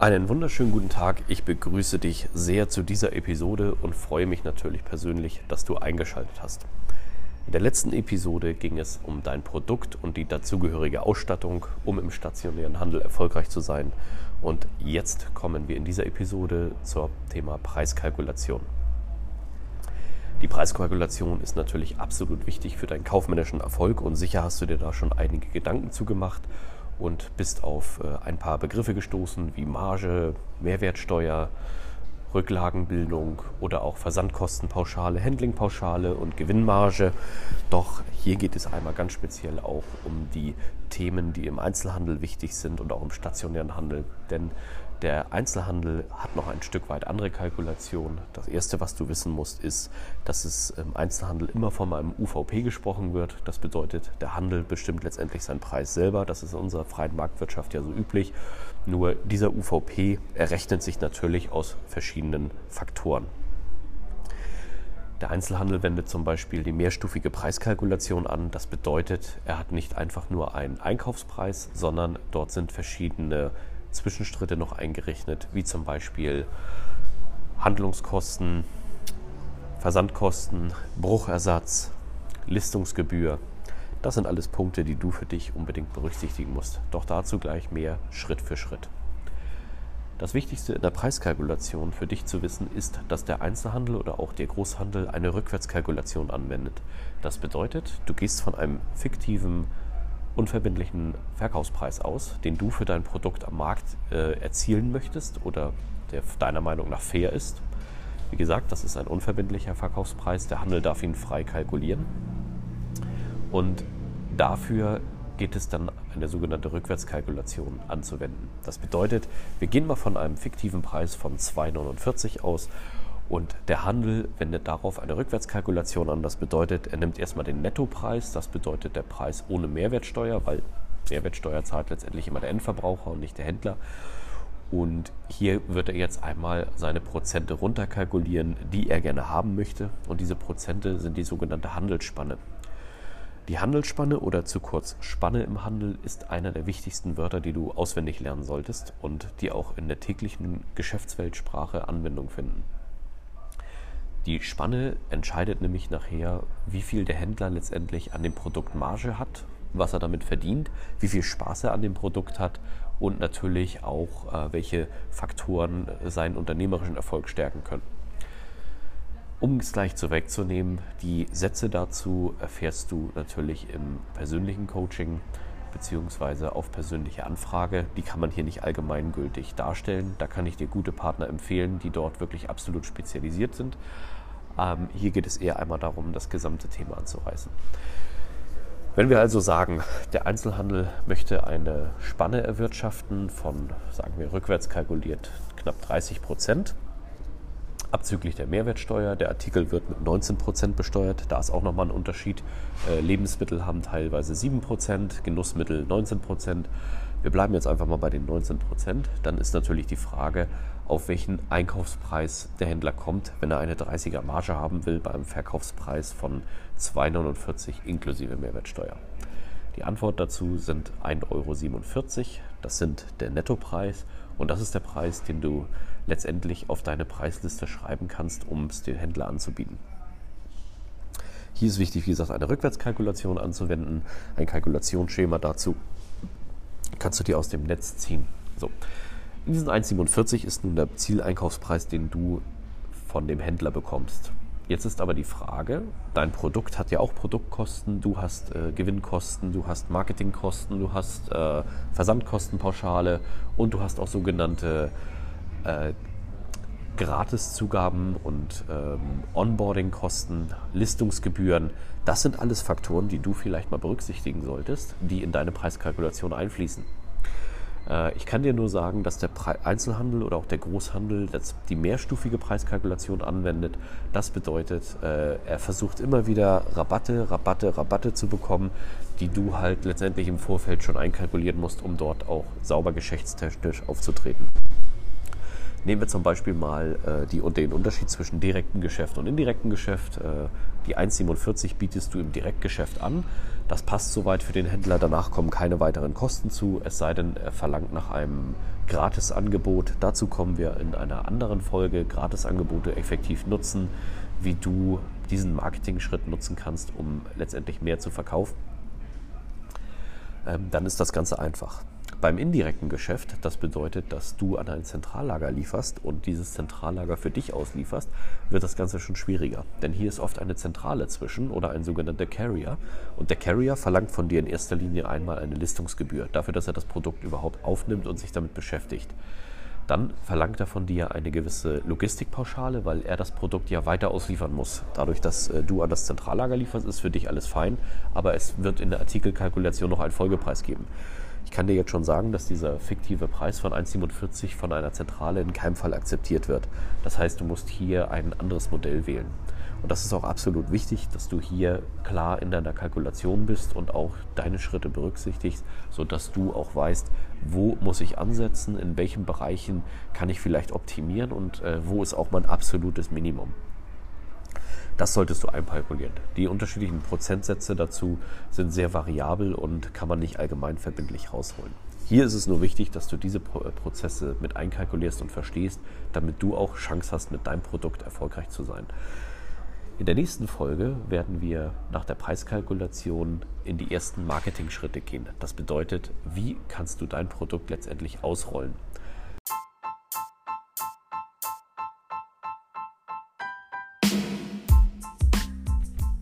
Einen wunderschönen guten Tag. Ich begrüße dich sehr zu dieser Episode und freue mich natürlich persönlich, dass du eingeschaltet hast. In der letzten Episode ging es um dein Produkt und die dazugehörige Ausstattung, um im stationären Handel erfolgreich zu sein. Und jetzt kommen wir in dieser Episode zum Thema Preiskalkulation. Die Preiskalkulation ist natürlich absolut wichtig für deinen kaufmännischen Erfolg und sicher hast du dir da schon einige Gedanken zugemacht und bist auf äh, ein paar Begriffe gestoßen wie Marge, Mehrwertsteuer, Rücklagenbildung oder auch Versandkostenpauschale, Handlingpauschale und Gewinnmarge. Doch hier geht es einmal ganz speziell auch um die Themen, die im Einzelhandel wichtig sind und auch im stationären Handel. Denn der Einzelhandel hat noch ein Stück weit andere Kalkulationen. Das Erste, was du wissen musst, ist, dass es im Einzelhandel immer von einem UVP gesprochen wird. Das bedeutet, der Handel bestimmt letztendlich seinen Preis selber. Das ist in unserer freien Marktwirtschaft ja so üblich. Nur dieser UVP errechnet sich natürlich aus verschiedenen Faktoren. Der Einzelhandel wendet zum Beispiel die mehrstufige Preiskalkulation an. Das bedeutet, er hat nicht einfach nur einen Einkaufspreis, sondern dort sind verschiedene Zwischenstritte noch eingerechnet, wie zum Beispiel Handlungskosten, Versandkosten, Bruchersatz, Listungsgebühr. Das sind alles Punkte, die du für dich unbedingt berücksichtigen musst. Doch dazu gleich mehr Schritt für Schritt. Das Wichtigste in der Preiskalkulation für dich zu wissen ist, dass der Einzelhandel oder auch der Großhandel eine Rückwärtskalkulation anwendet. Das bedeutet, du gehst von einem fiktiven unverbindlichen Verkaufspreis aus, den du für dein Produkt am Markt äh, erzielen möchtest oder der deiner Meinung nach fair ist. Wie gesagt, das ist ein unverbindlicher Verkaufspreis. Der Handel darf ihn frei kalkulieren. Und dafür geht es dann eine sogenannte Rückwärtskalkulation anzuwenden. Das bedeutet, wir gehen mal von einem fiktiven Preis von 2,49 aus und der Handel wendet darauf eine Rückwärtskalkulation an. Das bedeutet, er nimmt erstmal den Nettopreis, das bedeutet der Preis ohne Mehrwertsteuer, weil Mehrwertsteuer zahlt letztendlich immer der Endverbraucher und nicht der Händler. Und hier wird er jetzt einmal seine Prozente runterkalkulieren, die er gerne haben möchte. Und diese Prozente sind die sogenannte Handelsspanne. Die Handelsspanne oder zu kurz Spanne im Handel ist einer der wichtigsten Wörter, die du auswendig lernen solltest und die auch in der täglichen Geschäftsweltsprache Anwendung finden. Die Spanne entscheidet nämlich nachher, wie viel der Händler letztendlich an dem Produkt Marge hat, was er damit verdient, wie viel Spaß er an dem Produkt hat und natürlich auch, äh, welche Faktoren seinen unternehmerischen Erfolg stärken können. Um es gleich zu wegzunehmen, die Sätze dazu erfährst du natürlich im persönlichen Coaching beziehungsweise auf persönliche Anfrage. Die kann man hier nicht allgemeingültig darstellen. Da kann ich dir gute Partner empfehlen, die dort wirklich absolut spezialisiert sind. Ähm, hier geht es eher einmal darum, das gesamte Thema anzureißen. Wenn wir also sagen, der Einzelhandel möchte eine Spanne erwirtschaften von, sagen wir, rückwärts kalkuliert knapp 30 Prozent, abzüglich der Mehrwertsteuer. Der Artikel wird mit 19 Prozent besteuert. Da ist auch nochmal ein Unterschied. Äh, Lebensmittel haben teilweise 7 Prozent, Genussmittel 19 Prozent. Wir bleiben jetzt einfach mal bei den 19 Prozent. Dann ist natürlich die Frage, auf welchen Einkaufspreis der Händler kommt, wenn er eine 30er Marge haben will bei einem Verkaufspreis von 2,49 inklusive Mehrwertsteuer. Die Antwort dazu sind 1,47 Euro. Das sind der Nettopreis und das ist der Preis, den du letztendlich auf deine Preisliste schreiben kannst, um es den Händler anzubieten. Hier ist wichtig, wie gesagt, eine Rückwärtskalkulation anzuwenden, ein Kalkulationsschema dazu kannst du dir aus dem Netz ziehen. So. In diesen 1,47 ist nun der Zieleinkaufspreis, den du von dem Händler bekommst. Jetzt ist aber die Frage, dein Produkt hat ja auch Produktkosten, du hast äh, Gewinnkosten, du hast Marketingkosten, du hast äh, Versandkostenpauschale und du hast auch sogenannte äh, Gratiszugaben und ähm, Onboardingkosten, Listungsgebühren. Das sind alles Faktoren, die du vielleicht mal berücksichtigen solltest, die in deine Preiskalkulation einfließen. Äh, ich kann dir nur sagen, dass der Einzelhandel oder auch der Großhandel die mehrstufige Preiskalkulation anwendet. Das bedeutet, äh, er versucht immer wieder Rabatte, Rabatte, Rabatte zu bekommen, die du halt letztendlich im Vorfeld schon einkalkulieren musst, um dort auch sauber geschäftstechnisch aufzutreten. Nehmen wir zum Beispiel mal äh, die, den Unterschied zwischen direktem Geschäft und indirektem Geschäft. Äh, die 1,47 bietest du im Direktgeschäft an. Das passt soweit für den Händler. Danach kommen keine weiteren Kosten zu, es sei denn, er verlangt nach einem Gratisangebot. Dazu kommen wir in einer anderen Folge. Gratisangebote effektiv nutzen, wie du diesen Marketing-Schritt nutzen kannst, um letztendlich mehr zu verkaufen. Ähm, dann ist das Ganze einfach. Beim indirekten Geschäft, das bedeutet, dass du an ein Zentrallager lieferst und dieses Zentrallager für dich auslieferst, wird das Ganze schon schwieriger. Denn hier ist oft eine Zentrale zwischen oder ein sogenannter Carrier. Und der Carrier verlangt von dir in erster Linie einmal eine Listungsgebühr dafür, dass er das Produkt überhaupt aufnimmt und sich damit beschäftigt. Dann verlangt er von dir eine gewisse Logistikpauschale, weil er das Produkt ja weiter ausliefern muss. Dadurch, dass äh, du an das Zentrallager lieferst, ist für dich alles fein, aber es wird in der Artikelkalkulation noch einen Folgepreis geben. Ich kann dir jetzt schon sagen, dass dieser fiktive Preis von 1,47 von einer Zentrale in keinem Fall akzeptiert wird. Das heißt, du musst hier ein anderes Modell wählen. Und das ist auch absolut wichtig, dass du hier klar in deiner Kalkulation bist und auch deine Schritte berücksichtigst, sodass du auch weißt, wo muss ich ansetzen, in welchen Bereichen kann ich vielleicht optimieren und äh, wo ist auch mein absolutes Minimum. Das solltest du einkalkulieren. Die unterschiedlichen Prozentsätze dazu sind sehr variabel und kann man nicht allgemein verbindlich rausholen. Hier ist es nur wichtig, dass du diese äh, Prozesse mit einkalkulierst und verstehst, damit du auch Chance hast, mit deinem Produkt erfolgreich zu sein. In der nächsten Folge werden wir nach der Preiskalkulation in die ersten Marketing-Schritte gehen. Das bedeutet, wie kannst du dein Produkt letztendlich ausrollen?